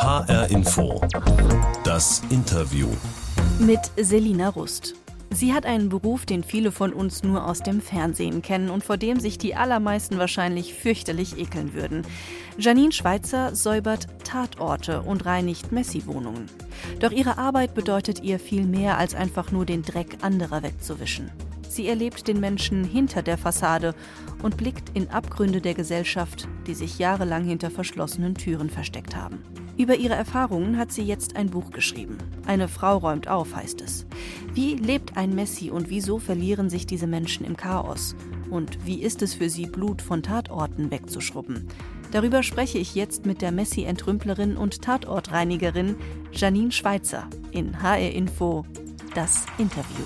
HR Info. Das Interview. Mit Selina Rust. Sie hat einen Beruf, den viele von uns nur aus dem Fernsehen kennen und vor dem sich die allermeisten wahrscheinlich fürchterlich ekeln würden. Janine Schweitzer säubert Tatorte und reinigt Messi-Wohnungen. Doch ihre Arbeit bedeutet ihr viel mehr als einfach nur den Dreck anderer wegzuwischen. Sie erlebt den Menschen hinter der Fassade und blickt in Abgründe der Gesellschaft, die sich jahrelang hinter verschlossenen Türen versteckt haben. Über ihre Erfahrungen hat sie jetzt ein Buch geschrieben. Eine Frau räumt auf, heißt es. Wie lebt ein Messi und wieso verlieren sich diese Menschen im Chaos? Und wie ist es für sie, Blut von Tatorten wegzuschrubben? Darüber spreche ich jetzt mit der Messi-Entrümplerin und Tatortreinigerin Janine Schweitzer in HR Info das Interview.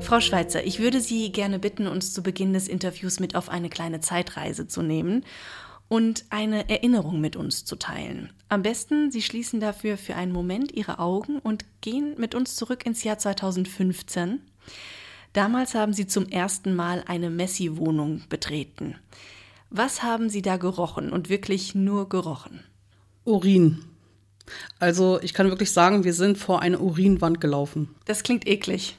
Frau Schweitzer, ich würde Sie gerne bitten, uns zu Beginn des Interviews mit auf eine kleine Zeitreise zu nehmen und eine Erinnerung mit uns zu teilen. Am besten, Sie schließen dafür für einen Moment Ihre Augen und gehen mit uns zurück ins Jahr 2015. Damals haben Sie zum ersten Mal eine Messi-Wohnung betreten. Was haben Sie da gerochen und wirklich nur gerochen? Urin. Also ich kann wirklich sagen, wir sind vor eine Urinwand gelaufen. Das klingt eklig.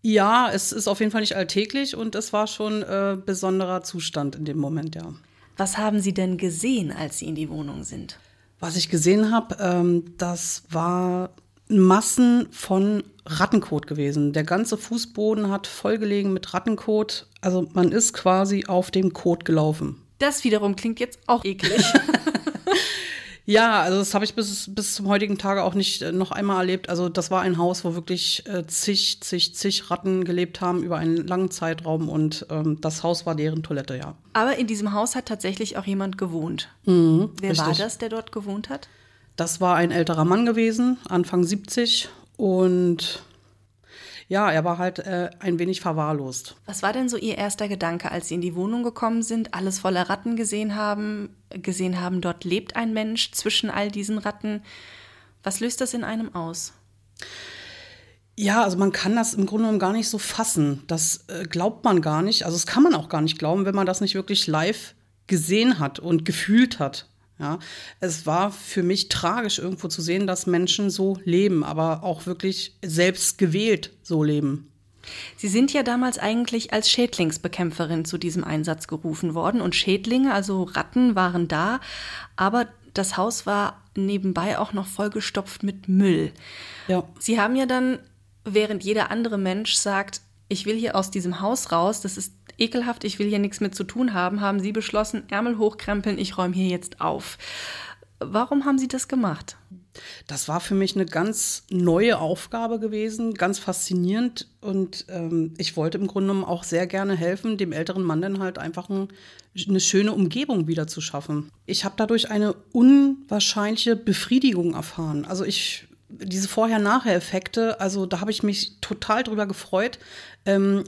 Ja, es ist auf jeden Fall nicht alltäglich und es war schon äh, besonderer Zustand in dem Moment, ja. Was haben Sie denn gesehen, als Sie in die Wohnung sind? Was ich gesehen habe, ähm, das war Massen von Rattenkot gewesen. Der ganze Fußboden hat vollgelegen mit Rattenkot. Also man ist quasi auf dem Kot gelaufen. Das wiederum klingt jetzt auch eklig. Ja, also das habe ich bis, bis zum heutigen Tage auch nicht äh, noch einmal erlebt. Also das war ein Haus, wo wirklich äh, zig, zig, zig Ratten gelebt haben über einen langen Zeitraum und ähm, das Haus war deren Toilette, ja. Aber in diesem Haus hat tatsächlich auch jemand gewohnt. Mhm, Wer richtig. war das, der dort gewohnt hat? Das war ein älterer Mann gewesen, Anfang 70 und ja, er war halt äh, ein wenig verwahrlost. Was war denn so Ihr erster Gedanke, als Sie in die Wohnung gekommen sind, alles voller Ratten gesehen haben, gesehen haben, dort lebt ein Mensch zwischen all diesen Ratten? Was löst das in einem aus? Ja, also man kann das im Grunde genommen gar nicht so fassen. Das äh, glaubt man gar nicht. Also das kann man auch gar nicht glauben, wenn man das nicht wirklich live gesehen hat und gefühlt hat. Ja, es war für mich tragisch irgendwo zu sehen, dass Menschen so leben, aber auch wirklich selbst gewählt so leben. Sie sind ja damals eigentlich als Schädlingsbekämpferin zu diesem Einsatz gerufen worden und Schädlinge, also Ratten, waren da, aber das Haus war nebenbei auch noch vollgestopft mit Müll. Ja. Sie haben ja dann, während jeder andere Mensch sagt, ich will hier aus diesem Haus raus, das ist ekelhaft, ich will hier nichts mit zu tun haben, haben Sie beschlossen, Ärmel hochkrempeln, ich räume hier jetzt auf. Warum haben Sie das gemacht? Das war für mich eine ganz neue Aufgabe gewesen, ganz faszinierend. Und ähm, ich wollte im Grunde genommen auch sehr gerne helfen, dem älteren Mann dann halt einfach ein, eine schöne Umgebung wieder zu schaffen. Ich habe dadurch eine unwahrscheinliche Befriedigung erfahren. Also ich diese Vorher-Nachher-Effekte, also da habe ich mich total drüber gefreut. Ähm,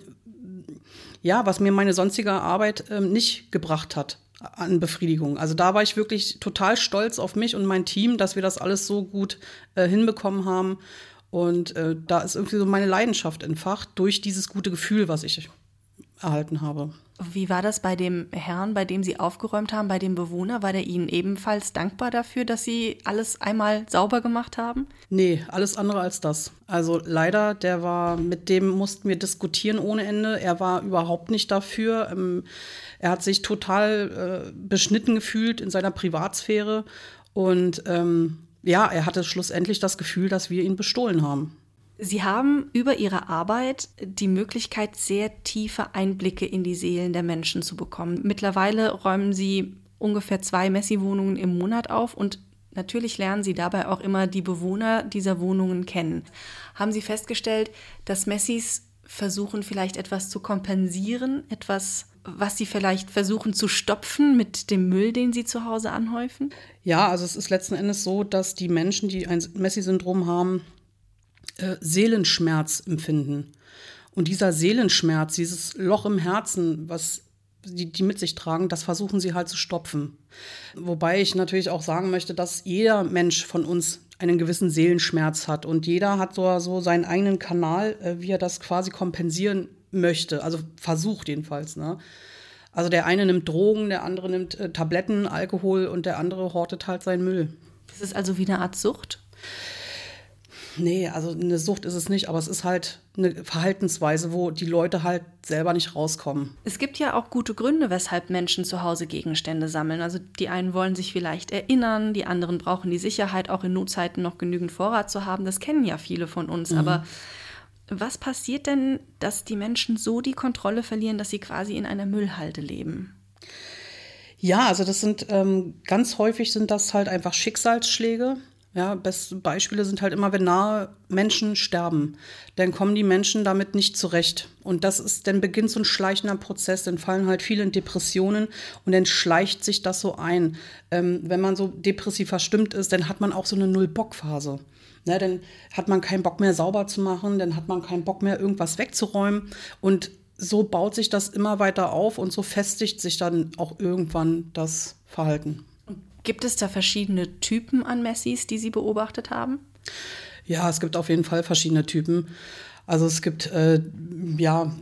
ja, was mir meine sonstige Arbeit ähm, nicht gebracht hat an Befriedigung. Also da war ich wirklich total stolz auf mich und mein Team, dass wir das alles so gut äh, hinbekommen haben. Und äh, da ist irgendwie so meine Leidenschaft entfacht durch dieses gute Gefühl, was ich erhalten habe. Wie war das bei dem Herrn, bei dem Sie aufgeräumt haben, bei dem Bewohner? War der Ihnen ebenfalls dankbar dafür, dass Sie alles einmal sauber gemacht haben? Nee, alles andere als das. Also leider, der war, mit dem mussten wir diskutieren ohne Ende. Er war überhaupt nicht dafür. Ähm, er hat sich total äh, beschnitten gefühlt in seiner Privatsphäre. Und ähm, ja, er hatte schlussendlich das Gefühl, dass wir ihn bestohlen haben. Sie haben über Ihre Arbeit die Möglichkeit, sehr tiefe Einblicke in die Seelen der Menschen zu bekommen. Mittlerweile räumen Sie ungefähr zwei Messi-Wohnungen im Monat auf und natürlich lernen Sie dabei auch immer die Bewohner dieser Wohnungen kennen. Haben Sie festgestellt, dass Messis versuchen vielleicht etwas zu kompensieren, etwas, was sie vielleicht versuchen zu stopfen mit dem Müll, den sie zu Hause anhäufen? Ja, also es ist letzten Endes so, dass die Menschen, die ein Messi-Syndrom haben, äh, Seelenschmerz empfinden. Und dieser Seelenschmerz, dieses Loch im Herzen, was die, die mit sich tragen, das versuchen sie halt zu stopfen. Wobei ich natürlich auch sagen möchte, dass jeder Mensch von uns einen gewissen Seelenschmerz hat und jeder hat so, so seinen eigenen Kanal, äh, wie er das quasi kompensieren möchte. Also versucht jedenfalls. Ne? Also der eine nimmt Drogen, der andere nimmt äh, Tabletten, Alkohol und der andere hortet halt seinen Müll. Das ist also wie eine Art Sucht? Nee, also eine Sucht ist es nicht, aber es ist halt eine Verhaltensweise, wo die Leute halt selber nicht rauskommen. Es gibt ja auch gute Gründe, weshalb Menschen zu Hause Gegenstände sammeln. Also die einen wollen sich vielleicht erinnern, die anderen brauchen die Sicherheit, auch in Notzeiten noch genügend Vorrat zu haben. Das kennen ja viele von uns. Mhm. Aber was passiert denn, dass die Menschen so die Kontrolle verlieren, dass sie quasi in einer Müllhalde leben? Ja, also das sind ähm, ganz häufig sind das halt einfach Schicksalsschläge. Ja, beste Beispiele sind halt immer, wenn nahe Menschen sterben, dann kommen die Menschen damit nicht zurecht. Und das ist, dann beginnt so ein schleichender Prozess, dann fallen halt viele in Depressionen und dann schleicht sich das so ein. Ähm, wenn man so depressiv verstimmt ist, dann hat man auch so eine Null-Bock-Phase. Ne, dann hat man keinen Bock mehr sauber zu machen, dann hat man keinen Bock mehr irgendwas wegzuräumen und so baut sich das immer weiter auf und so festigt sich dann auch irgendwann das Verhalten. Gibt es da verschiedene Typen an Messis, die Sie beobachtet haben? Ja, es gibt auf jeden Fall verschiedene Typen. Also es gibt äh, ja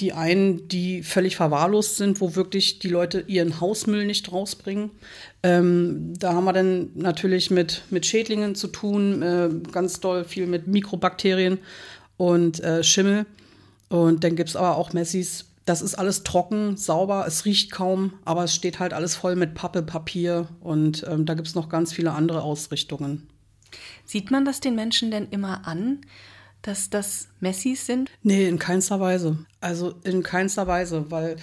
die einen, die völlig verwahrlost sind, wo wirklich die Leute ihren Hausmüll nicht rausbringen. Ähm, da haben wir dann natürlich mit, mit Schädlingen zu tun, äh, ganz doll viel mit Mikrobakterien und äh, Schimmel. Und dann gibt es aber auch Messis, das ist alles trocken, sauber, es riecht kaum, aber es steht halt alles voll mit Pappe, Papier und ähm, da gibt es noch ganz viele andere Ausrichtungen. Sieht man das den Menschen denn immer an, dass das Messis sind? Nee, in keinster Weise. Also in keinster Weise, weil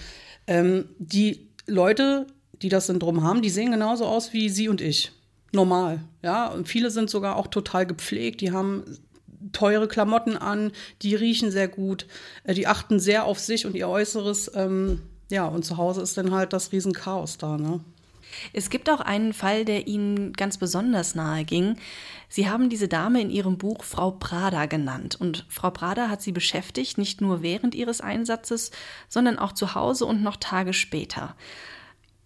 ähm, die Leute, die das Syndrom haben, die sehen genauso aus wie Sie und ich. Normal, ja. Und viele sind sogar auch total gepflegt, die haben teure Klamotten an, die riechen sehr gut, äh, die achten sehr auf sich und ihr Äußeres. Ähm, ja, und zu Hause ist dann halt das Riesenchaos da, ne? Es gibt auch einen Fall, der Ihnen ganz besonders nahe ging. Sie haben diese Dame in Ihrem Buch Frau Prada genannt. Und Frau Prada hat Sie beschäftigt, nicht nur während Ihres Einsatzes, sondern auch zu Hause und noch Tage später.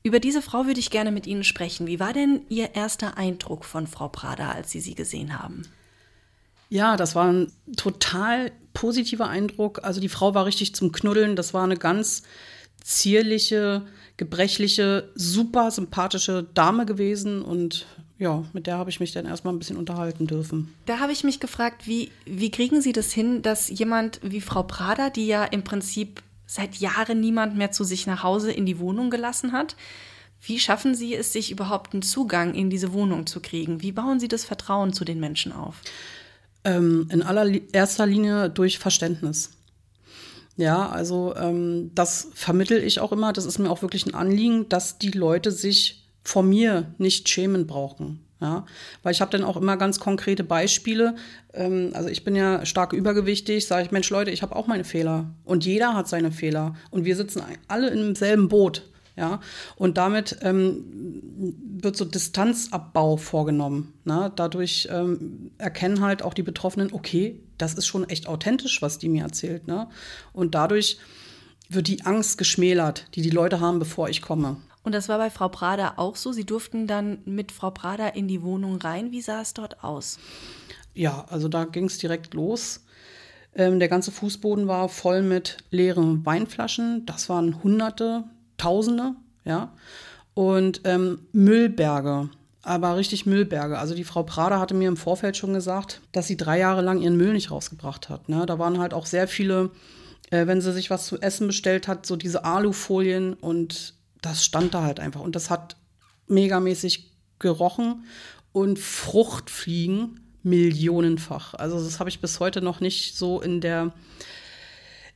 Über diese Frau würde ich gerne mit Ihnen sprechen. Wie war denn Ihr erster Eindruck von Frau Prada, als Sie sie gesehen haben? Ja, das war ein total positiver Eindruck. Also die Frau war richtig zum Knuddeln. Das war eine ganz zierliche, gebrechliche, super sympathische Dame gewesen und ja, mit der habe ich mich dann erstmal ein bisschen unterhalten dürfen. Da habe ich mich gefragt, wie, wie kriegen Sie das hin, dass jemand wie Frau Prada, die ja im Prinzip seit Jahren niemand mehr zu sich nach Hause in die Wohnung gelassen hat, wie schaffen Sie es, sich überhaupt einen Zugang in diese Wohnung zu kriegen? Wie bauen Sie das Vertrauen zu den Menschen auf? Ähm, in allererster Linie durch Verständnis. Ja, also ähm, das vermittel ich auch immer. Das ist mir auch wirklich ein Anliegen, dass die Leute sich vor mir nicht schämen brauchen. Ja, weil ich habe dann auch immer ganz konkrete Beispiele. Ähm, also ich bin ja stark übergewichtig, sage ich, Mensch Leute, ich habe auch meine Fehler. Und jeder hat seine Fehler. Und wir sitzen alle im selben Boot. Ja, und damit ähm, wird so Distanzabbau vorgenommen. Ne? Dadurch ähm, erkennen halt auch die Betroffenen, okay, das ist schon echt authentisch, was die mir erzählt. Ne? Und dadurch wird die Angst geschmälert, die die Leute haben, bevor ich komme. Und das war bei Frau Prada auch so. Sie durften dann mit Frau Prada in die Wohnung rein. Wie sah es dort aus? Ja, also da ging es direkt los. Ähm, der ganze Fußboden war voll mit leeren Weinflaschen. Das waren Hunderte, Tausende, ja. Und ähm, Müllberge, aber richtig Müllberge. Also die Frau Prada hatte mir im Vorfeld schon gesagt, dass sie drei Jahre lang ihren Müll nicht rausgebracht hat. Ne? Da waren halt auch sehr viele, äh, wenn sie sich was zu essen bestellt hat, so diese Alufolien und das stand da halt einfach. Und das hat megamäßig gerochen und Fruchtfliegen millionenfach. Also das habe ich bis heute noch nicht so in der,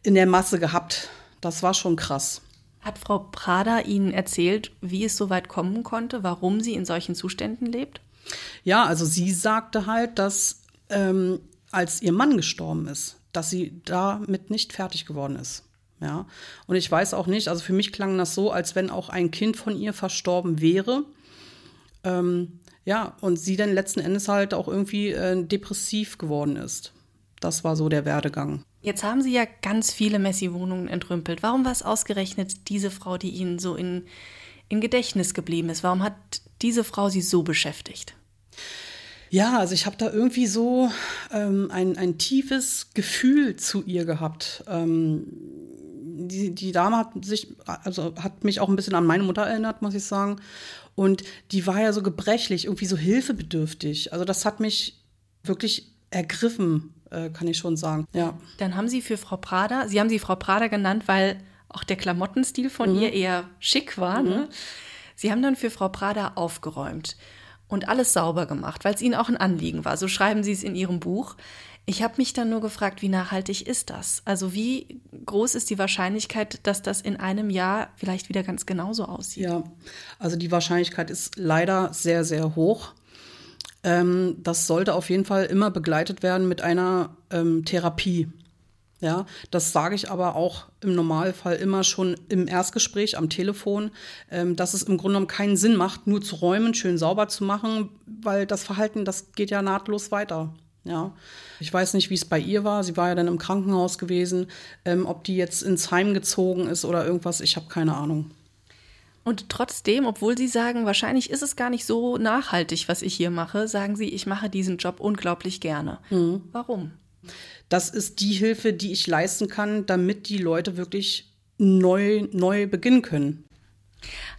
in der Masse gehabt. Das war schon krass. Hat Frau Prada Ihnen erzählt, wie es so weit kommen konnte, warum sie in solchen Zuständen lebt? Ja, also sie sagte halt, dass ähm, als ihr Mann gestorben ist, dass sie damit nicht fertig geworden ist. Ja, und ich weiß auch nicht, also für mich klang das so, als wenn auch ein Kind von ihr verstorben wäre. Ähm, ja, und sie dann letzten Endes halt auch irgendwie äh, depressiv geworden ist. Das war so der Werdegang. Jetzt haben Sie ja ganz viele Messi-Wohnungen entrümpelt. Warum war es ausgerechnet diese Frau, die Ihnen so in, in Gedächtnis geblieben ist? Warum hat diese Frau Sie so beschäftigt? Ja, also ich habe da irgendwie so ähm, ein, ein tiefes Gefühl zu ihr gehabt. Ähm, die, die Dame hat sich, also hat mich auch ein bisschen an meine Mutter erinnert, muss ich sagen. Und die war ja so gebrechlich, irgendwie so hilfebedürftig. Also das hat mich wirklich ergriffen, äh, kann ich schon sagen. Ja. Dann haben Sie für Frau Prada, Sie haben sie Frau Prada genannt, weil auch der Klamottenstil von mhm. ihr eher schick war. Ne? Mhm. Sie haben dann für Frau Prada aufgeräumt und alles sauber gemacht, weil es Ihnen auch ein Anliegen war. So schreiben Sie es in Ihrem Buch. Ich habe mich dann nur gefragt, wie nachhaltig ist das? Also wie groß ist die Wahrscheinlichkeit, dass das in einem Jahr vielleicht wieder ganz genauso aussieht? Ja, also die Wahrscheinlichkeit ist leider sehr, sehr hoch. Ähm, das sollte auf jeden Fall immer begleitet werden mit einer ähm, Therapie. Ja, das sage ich aber auch im Normalfall immer schon im Erstgespräch am Telefon, ähm, dass es im Grunde genommen keinen Sinn macht, nur zu räumen, schön sauber zu machen, weil das Verhalten, das geht ja nahtlos weiter. Ja, ich weiß nicht, wie es bei ihr war. Sie war ja dann im Krankenhaus gewesen. Ähm, ob die jetzt ins Heim gezogen ist oder irgendwas, ich habe keine Ahnung. Und trotzdem, obwohl Sie sagen, wahrscheinlich ist es gar nicht so nachhaltig, was ich hier mache, sagen Sie, ich mache diesen Job unglaublich gerne. Mhm. Warum? Das ist die Hilfe, die ich leisten kann, damit die Leute wirklich neu, neu beginnen können.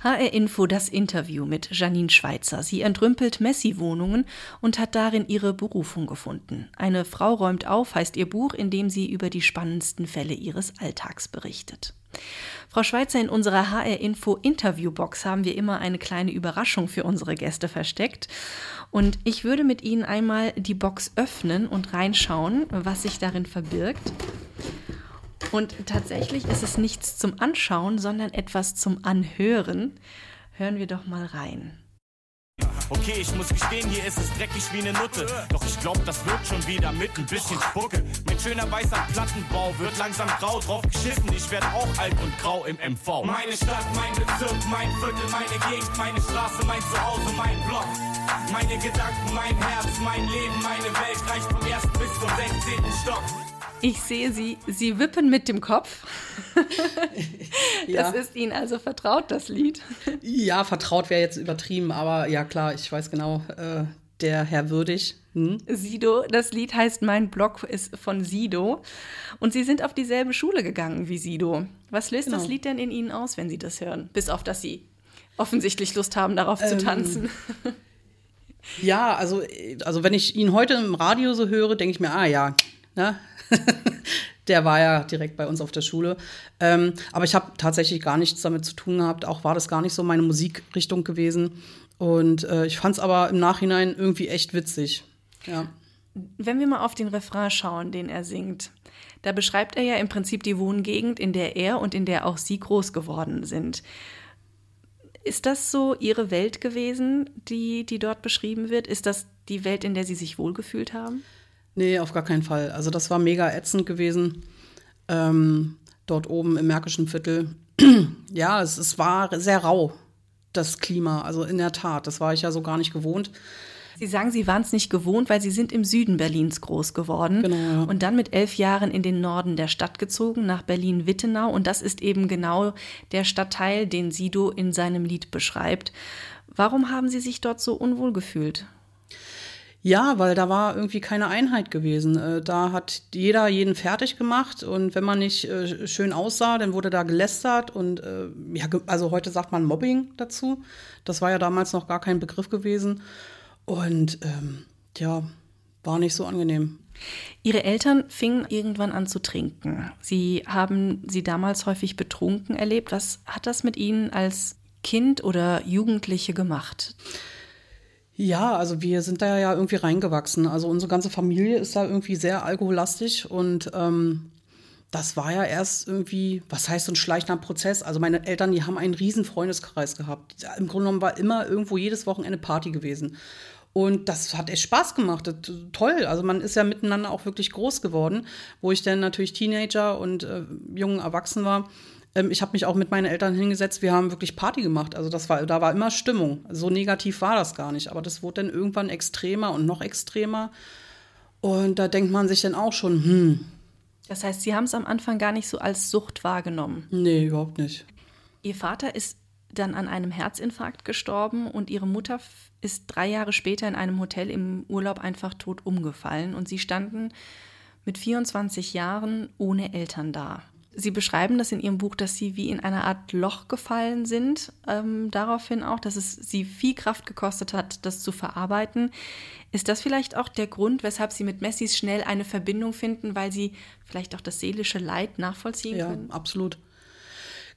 HR Info das Interview mit Janine Schweitzer. Sie entrümpelt Messi-Wohnungen und hat darin ihre Berufung gefunden. Eine Frau räumt auf heißt ihr Buch, in dem sie über die spannendsten Fälle ihres Alltags berichtet. Frau Schweitzer, in unserer HR Info Interviewbox haben wir immer eine kleine Überraschung für unsere Gäste versteckt. Und ich würde mit Ihnen einmal die Box öffnen und reinschauen, was sich darin verbirgt. Und tatsächlich ist es nichts zum Anschauen, sondern etwas zum Anhören. Hören wir doch mal rein. Okay, ich muss gestehen, hier ist es dreckig wie eine Nutte. Doch ich glaub, das wird schon wieder mit ein bisschen Spucke. Mein schöner weißer Plattenbau wird langsam grau drauf geschissen. Ich werd auch alt und grau im MV. Meine Stadt, mein Bezirk, mein Viertel, meine Gegend, meine Straße, mein Zuhause, mein Block. Meine Gedanken, mein Herz, mein Leben, meine Welt reicht vom ersten bis zum 16. Stock. Ich sehe Sie, Sie wippen mit dem Kopf. das ist Ihnen also vertraut, das Lied. Ja, vertraut wäre jetzt übertrieben, aber ja klar, ich weiß genau, äh, der Herr Würdig. Hm? Sido, das Lied heißt Mein Blog ist von Sido. Und Sie sind auf dieselbe Schule gegangen wie Sido. Was löst genau. das Lied denn in Ihnen aus, wenn Sie das hören? Bis auf, dass Sie offensichtlich Lust haben, darauf ähm, zu tanzen. Ja, also, also wenn ich ihn heute im Radio so höre, denke ich mir, ah ja, ne? der war ja direkt bei uns auf der Schule. Ähm, aber ich habe tatsächlich gar nichts damit zu tun gehabt. Auch war das gar nicht so meine Musikrichtung gewesen. Und äh, ich fand es aber im Nachhinein irgendwie echt witzig. Ja. Wenn wir mal auf den Refrain schauen, den er singt, da beschreibt er ja im Prinzip die Wohngegend, in der er und in der auch Sie groß geworden sind. Ist das so Ihre Welt gewesen, die, die dort beschrieben wird? Ist das die Welt, in der Sie sich wohlgefühlt haben? Nee, auf gar keinen Fall. Also das war mega ätzend gewesen. Ähm, dort oben im Märkischen Viertel. ja, es, es war sehr rau, das Klima. Also in der Tat, das war ich ja so gar nicht gewohnt. Sie sagen, Sie waren es nicht gewohnt, weil Sie sind im Süden Berlins groß geworden genau, und dann mit elf Jahren in den Norden der Stadt gezogen, nach Berlin-Wittenau. Und das ist eben genau der Stadtteil, den Sido in seinem Lied beschreibt. Warum haben Sie sich dort so unwohl gefühlt? Ja, weil da war irgendwie keine Einheit gewesen. Äh, da hat jeder jeden fertig gemacht und wenn man nicht äh, schön aussah, dann wurde da gelästert und äh, ja, also heute sagt man Mobbing dazu. Das war ja damals noch gar kein Begriff gewesen und ähm, ja, war nicht so angenehm. Ihre Eltern fingen irgendwann an zu trinken. Sie haben sie damals häufig betrunken erlebt. Was hat das mit Ihnen als Kind oder Jugendliche gemacht? Ja, also wir sind da ja irgendwie reingewachsen. Also unsere ganze Familie ist da irgendwie sehr alkoholastisch und ähm, das war ja erst irgendwie, was heißt so ein schleichender Prozess? Also meine Eltern, die haben einen riesen Freundeskreis gehabt. Im Grunde genommen war immer irgendwo jedes Wochenende Party gewesen. Und das hat echt Spaß gemacht. Toll. Also man ist ja miteinander auch wirklich groß geworden, wo ich dann natürlich Teenager und äh, jungen Erwachsen war ähm, ich habe mich auch mit meinen Eltern hingesetzt, wir haben wirklich Party gemacht. Also das war, da war immer Stimmung. So negativ war das gar nicht. Aber das wurde dann irgendwann extremer und noch extremer. Und da denkt man sich dann auch schon, hm. Das heißt, Sie haben es am Anfang gar nicht so als Sucht wahrgenommen? Nee, überhaupt nicht. Ihr Vater ist dann an einem Herzinfarkt gestorben und ihre Mutter ist drei Jahre später in einem Hotel im Urlaub einfach tot umgefallen und sie standen mit 24 Jahren ohne Eltern da Sie beschreiben das in Ihrem Buch, dass Sie wie in eine Art Loch gefallen sind. Ähm, daraufhin auch, dass es Sie viel Kraft gekostet hat, das zu verarbeiten. Ist das vielleicht auch der Grund, weshalb Sie mit Messis schnell eine Verbindung finden, weil Sie vielleicht auch das seelische Leid nachvollziehen ja, können? Ja, absolut.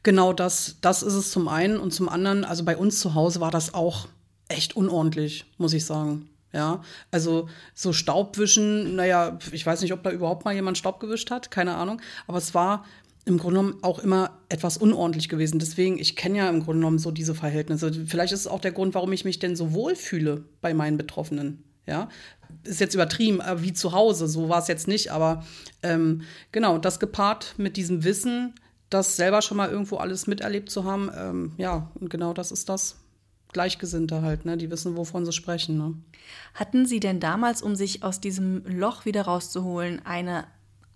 Genau das, das ist es zum einen. Und zum anderen, also bei uns zu Hause war das auch echt unordentlich, muss ich sagen. Ja, also so Staubwischen, naja, ich weiß nicht, ob da überhaupt mal jemand Staub gewischt hat, keine Ahnung. Aber es war im Grunde genommen auch immer etwas unordentlich gewesen. Deswegen, ich kenne ja im Grunde genommen so diese Verhältnisse. Vielleicht ist es auch der Grund, warum ich mich denn so wohl fühle bei meinen Betroffenen. Ja, ist jetzt übertrieben, äh, wie zu Hause, so war es jetzt nicht, aber ähm, genau, das gepaart mit diesem Wissen, das selber schon mal irgendwo alles miterlebt zu haben, ähm, ja, und genau das ist das. Gleichgesinnte halt, ne? Die wissen, wovon sie sprechen. Ne? Hatten Sie denn damals, um sich aus diesem Loch wieder rauszuholen, eine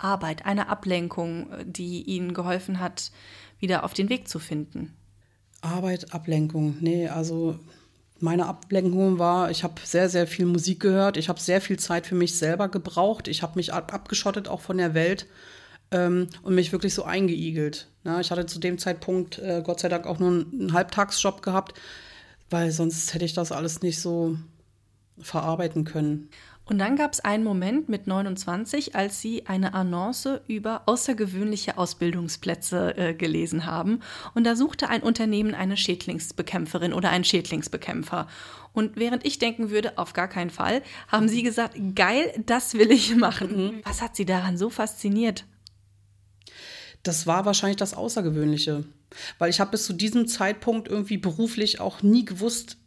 Arbeit, eine Ablenkung, die Ihnen geholfen hat, wieder auf den Weg zu finden? Arbeit, Ablenkung. Nee, also meine Ablenkung war, ich habe sehr, sehr viel Musik gehört. Ich habe sehr viel Zeit für mich selber gebraucht. Ich habe mich ab abgeschottet auch von der Welt ähm, und mich wirklich so eingeigelt. Ja, ich hatte zu dem Zeitpunkt äh, Gott sei Dank auch nur einen Halbtagsjob gehabt, weil sonst hätte ich das alles nicht so verarbeiten können. Und dann gab es einen Moment mit 29, als Sie eine Annonce über außergewöhnliche Ausbildungsplätze äh, gelesen haben. Und da suchte ein Unternehmen eine Schädlingsbekämpferin oder einen Schädlingsbekämpfer. Und während ich denken würde, auf gar keinen Fall, haben Sie gesagt, geil, das will ich machen. Mhm. Was hat Sie daran so fasziniert? Das war wahrscheinlich das Außergewöhnliche. Weil ich habe bis zu diesem Zeitpunkt irgendwie beruflich auch nie gewusst,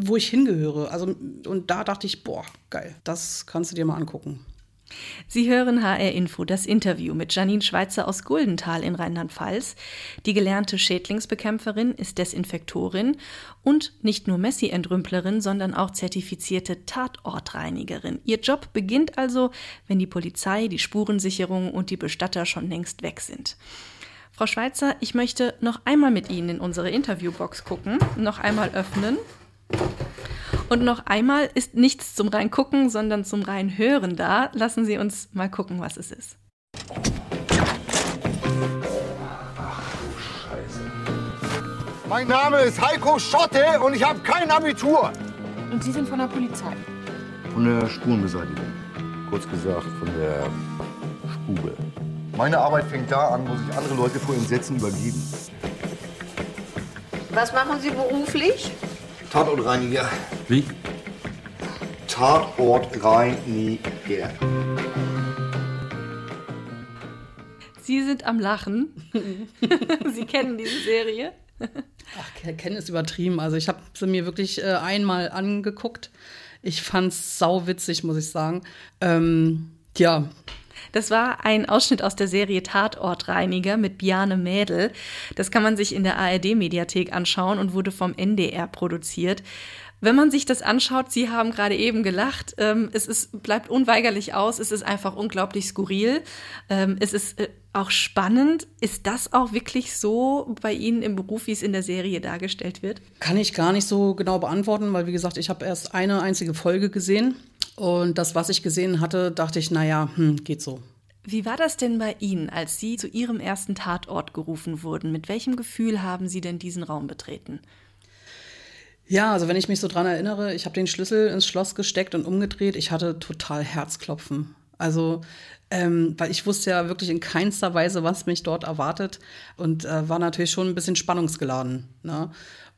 wo ich hingehöre. Also, und da dachte ich, boah, geil, das kannst du dir mal angucken. Sie hören HR Info, das Interview mit Janine Schweizer aus Guldenthal in Rheinland-Pfalz. Die gelernte Schädlingsbekämpferin ist Desinfektorin und nicht nur Messi-Entrümplerin, sondern auch zertifizierte Tatortreinigerin. Ihr Job beginnt also, wenn die Polizei, die Spurensicherung und die Bestatter schon längst weg sind. Frau Schweizer, ich möchte noch einmal mit Ihnen in unsere Interviewbox gucken, noch einmal öffnen. Und noch einmal ist nichts zum Reingucken, sondern zum Reinhören da. Lassen Sie uns mal gucken, was es ist. Ach du Scheiße. Mein Name ist Heiko Schotte und ich habe kein Abitur. Und Sie sind von der Polizei? Von der Spurenbeseitigung. Kurz gesagt, von der Spube. Meine Arbeit fängt da an, wo sich andere Leute vor Entsetzen übergeben. Was machen Sie beruflich? Tatortreiniger. Wie? Tatortreiniger. Sie sind am Lachen. Sie kennen diese Serie. Ach, kennen ist übertrieben. Also ich habe sie mir wirklich äh, einmal angeguckt. Ich fand's sau witzig, muss ich sagen. Ähm, ja, das war ein Ausschnitt aus der Serie Tatortreiniger mit Bjane Mädel. Das kann man sich in der ARD-Mediathek anschauen und wurde vom NDR produziert. Wenn man sich das anschaut, Sie haben gerade eben gelacht, ähm, es ist, bleibt unweigerlich aus, es ist einfach unglaublich skurril, ähm, es ist äh, auch spannend. Ist das auch wirklich so bei Ihnen im Beruf, wie es in der Serie dargestellt wird? Kann ich gar nicht so genau beantworten, weil wie gesagt, ich habe erst eine einzige Folge gesehen und das, was ich gesehen hatte, dachte ich, naja, hm, geht so. Wie war das denn bei Ihnen, als Sie zu Ihrem ersten Tatort gerufen wurden? Mit welchem Gefühl haben Sie denn diesen Raum betreten? Ja, also wenn ich mich so dran erinnere, ich habe den Schlüssel ins Schloss gesteckt und umgedreht, ich hatte total Herzklopfen. Also, ähm, weil ich wusste ja wirklich in keinster Weise, was mich dort erwartet und äh, war natürlich schon ein bisschen spannungsgeladen. Ne?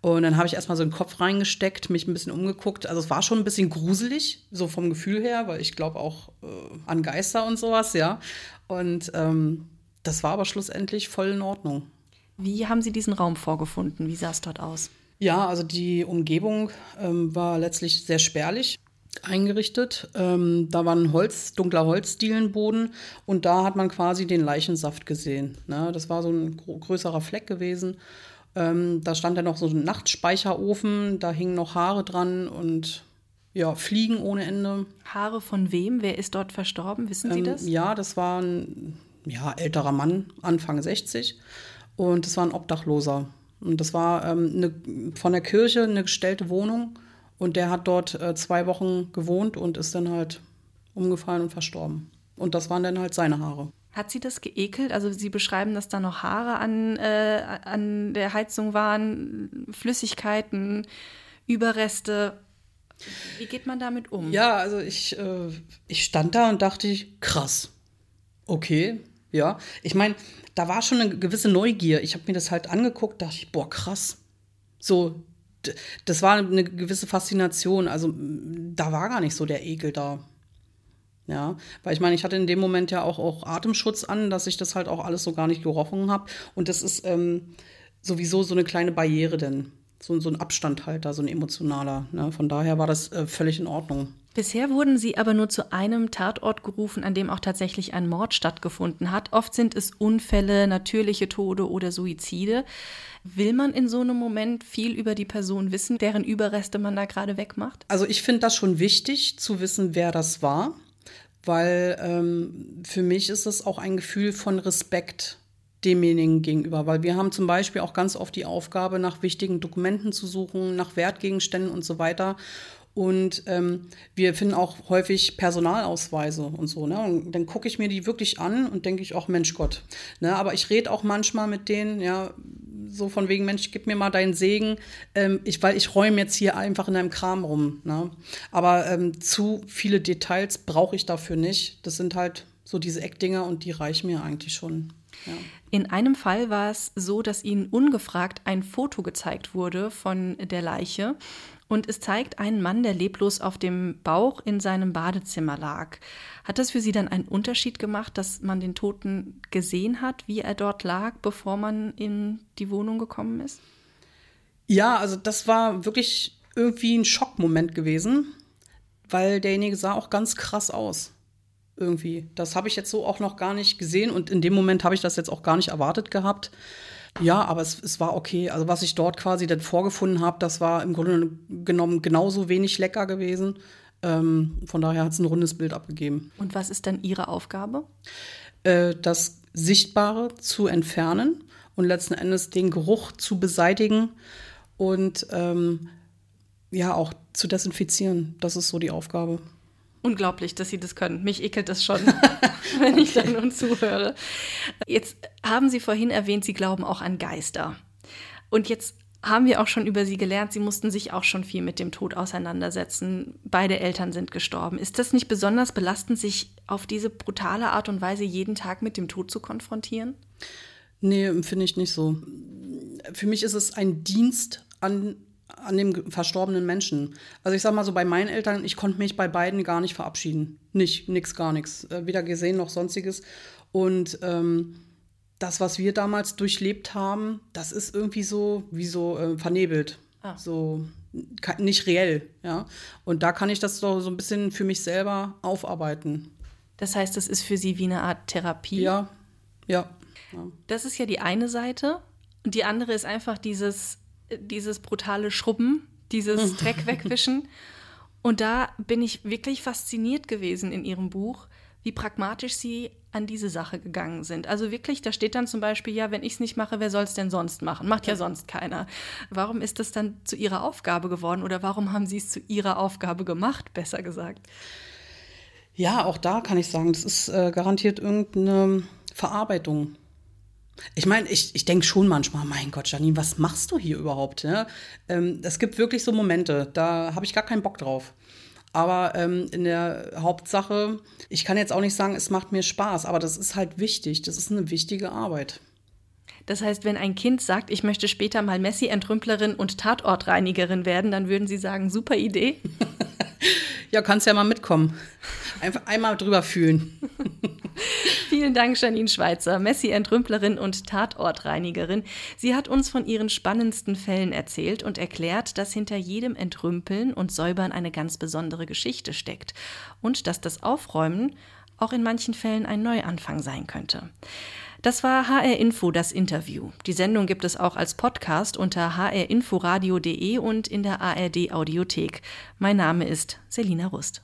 Und dann habe ich erstmal so den Kopf reingesteckt, mich ein bisschen umgeguckt. Also es war schon ein bisschen gruselig, so vom Gefühl her, weil ich glaube auch äh, an Geister und sowas, ja. Und ähm, das war aber schlussendlich voll in Ordnung. Wie haben Sie diesen Raum vorgefunden? Wie sah es dort aus? Ja, also die Umgebung ähm, war letztlich sehr spärlich eingerichtet. Ähm, da war ein Holz, dunkler Holzdielenboden und da hat man quasi den Leichensaft gesehen. Ne? Das war so ein größerer Fleck gewesen. Ähm, da stand dann noch so ein Nachtspeicherofen, da hingen noch Haare dran und ja, Fliegen ohne Ende. Haare von wem? Wer ist dort verstorben? Wissen Sie ähm, das? Ja, das war ein ja, älterer Mann, Anfang 60. Und das war ein Obdachloser. Und das war ähm, eine, von der Kirche eine gestellte Wohnung. Und der hat dort äh, zwei Wochen gewohnt und ist dann halt umgefallen und verstorben. Und das waren dann halt seine Haare. Hat sie das geekelt? Also Sie beschreiben, dass da noch Haare an, äh, an der Heizung waren, Flüssigkeiten, Überreste. Wie geht man damit um? Ja, also ich, äh, ich stand da und dachte, krass. Okay, ja. Ich meine, da war schon eine gewisse Neugier. Ich habe mir das halt angeguckt, dachte ich, boah, krass. So, das war eine gewisse Faszination. Also da war gar nicht so der Ekel da. Ja, weil ich meine, ich hatte in dem Moment ja auch, auch Atemschutz an, dass ich das halt auch alles so gar nicht gerochen habe. Und das ist ähm, sowieso so eine kleine Barriere denn. So, so ein Abstand halt da, so ein emotionaler. Ne? Von daher war das äh, völlig in Ordnung. Bisher wurden sie aber nur zu einem Tatort gerufen, an dem auch tatsächlich ein Mord stattgefunden hat. Oft sind es Unfälle, natürliche Tode oder Suizide. Will man in so einem Moment viel über die Person wissen, deren Überreste man da gerade wegmacht? Also ich finde das schon wichtig zu wissen, wer das war weil ähm, für mich ist es auch ein Gefühl von Respekt demjenigen gegenüber, weil wir haben zum Beispiel auch ganz oft die Aufgabe, nach wichtigen Dokumenten zu suchen, nach Wertgegenständen und so weiter. Und ähm, wir finden auch häufig Personalausweise und so. Ne? Und dann gucke ich mir die wirklich an und denke ich auch, Mensch Gott. Ne? Aber ich rede auch manchmal mit denen, ja, so von wegen, Mensch, gib mir mal deinen Segen, ähm, ich, weil ich räume jetzt hier einfach in einem Kram rum. Ne? Aber ähm, zu viele Details brauche ich dafür nicht. Das sind halt so diese Eckdinger und die reichen mir eigentlich schon. Ja. In einem Fall war es so, dass ihnen ungefragt ein Foto gezeigt wurde von der Leiche. Und es zeigt einen Mann, der leblos auf dem Bauch in seinem Badezimmer lag. Hat das für Sie dann einen Unterschied gemacht, dass man den Toten gesehen hat, wie er dort lag, bevor man in die Wohnung gekommen ist? Ja, also das war wirklich irgendwie ein Schockmoment gewesen, weil derjenige sah auch ganz krass aus. Irgendwie. Das habe ich jetzt so auch noch gar nicht gesehen und in dem Moment habe ich das jetzt auch gar nicht erwartet gehabt. Ja, aber es, es war okay. Also was ich dort quasi dann vorgefunden habe, das war im Grunde genommen genauso wenig lecker gewesen. Ähm, von daher hat es ein rundes Bild abgegeben. Und was ist dann Ihre Aufgabe? Äh, das Sichtbare zu entfernen und letzten Endes den Geruch zu beseitigen und ähm, ja auch zu desinfizieren. Das ist so die Aufgabe. Unglaublich, dass Sie das können. Mich ekelt das schon, wenn ich da nun zuhöre. Jetzt haben Sie vorhin erwähnt, Sie glauben auch an Geister. Und jetzt haben wir auch schon über Sie gelernt, Sie mussten sich auch schon viel mit dem Tod auseinandersetzen. Beide Eltern sind gestorben. Ist das nicht besonders belastend, sich auf diese brutale Art und Weise jeden Tag mit dem Tod zu konfrontieren? Nee, finde ich nicht so. Für mich ist es ein Dienst an an dem verstorbenen Menschen. Also ich sag mal so, bei meinen Eltern, ich konnte mich bei beiden gar nicht verabschieden. Nicht, nix, gar nichts. Äh, weder gesehen noch sonstiges. Und ähm, das, was wir damals durchlebt haben, das ist irgendwie so, wie so äh, vernebelt. Ah. So nicht reell, ja. Und da kann ich das so, so ein bisschen für mich selber aufarbeiten. Das heißt, das ist für Sie wie eine Art Therapie? Ja, ja. ja. Das ist ja die eine Seite. Und die andere ist einfach dieses, dieses brutale Schrubben, dieses Dreck wegwischen. Und da bin ich wirklich fasziniert gewesen in ihrem Buch, wie pragmatisch sie an diese Sache gegangen sind. Also wirklich, da steht dann zum Beispiel, ja, wenn ich es nicht mache, wer soll es denn sonst machen? Macht ja sonst keiner. Warum ist das dann zu ihrer Aufgabe geworden oder warum haben sie es zu ihrer Aufgabe gemacht, besser gesagt? Ja, auch da kann ich sagen, das ist äh, garantiert irgendeine Verarbeitung ich meine, ich, ich denke schon manchmal, mein Gott, Janine, was machst du hier überhaupt? Ja? Ähm, es gibt wirklich so Momente, da habe ich gar keinen Bock drauf. Aber ähm, in der Hauptsache, ich kann jetzt auch nicht sagen, es macht mir Spaß, aber das ist halt wichtig. Das ist eine wichtige Arbeit. Das heißt, wenn ein Kind sagt, ich möchte später mal Messi-Entrümplerin und Tatortreinigerin werden, dann würden Sie sagen, super Idee? ja, kannst ja mal mitkommen. Einfach einmal drüber fühlen. Vielen Dank, Janine Schweizer, Messi-Entrümplerin und Tatortreinigerin. Sie hat uns von ihren spannendsten Fällen erzählt und erklärt, dass hinter jedem Entrümpeln und Säubern eine ganz besondere Geschichte steckt und dass das Aufräumen auch in manchen Fällen ein Neuanfang sein könnte. Das war HR Info, das Interview. Die Sendung gibt es auch als Podcast unter hrinforadio.de und in der ARD Audiothek. Mein Name ist Selina Rust.